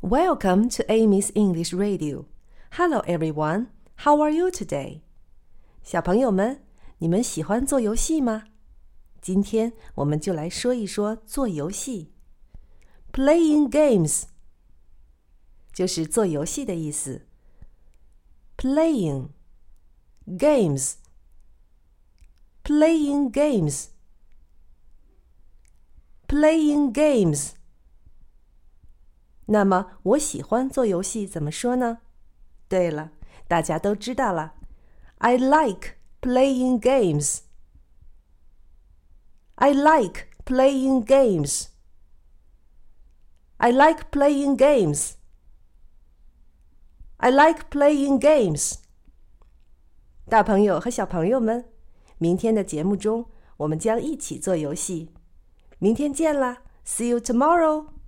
Welcome to Amy's English Radio. Hello, everyone. How are you today? 小朋友们，你们喜欢做游戏吗？今天我们就来说一说做游戏。Playing games 就是做游戏的意思。Playing games, playing games, playing games. 那么我喜欢做游戏怎么说呢？对了，大家都知道了。I like playing games. I like playing games. I like playing games. I like playing games. 大朋友和小朋友们，明天的节目中我们将一起做游戏。明天见啦！See you tomorrow.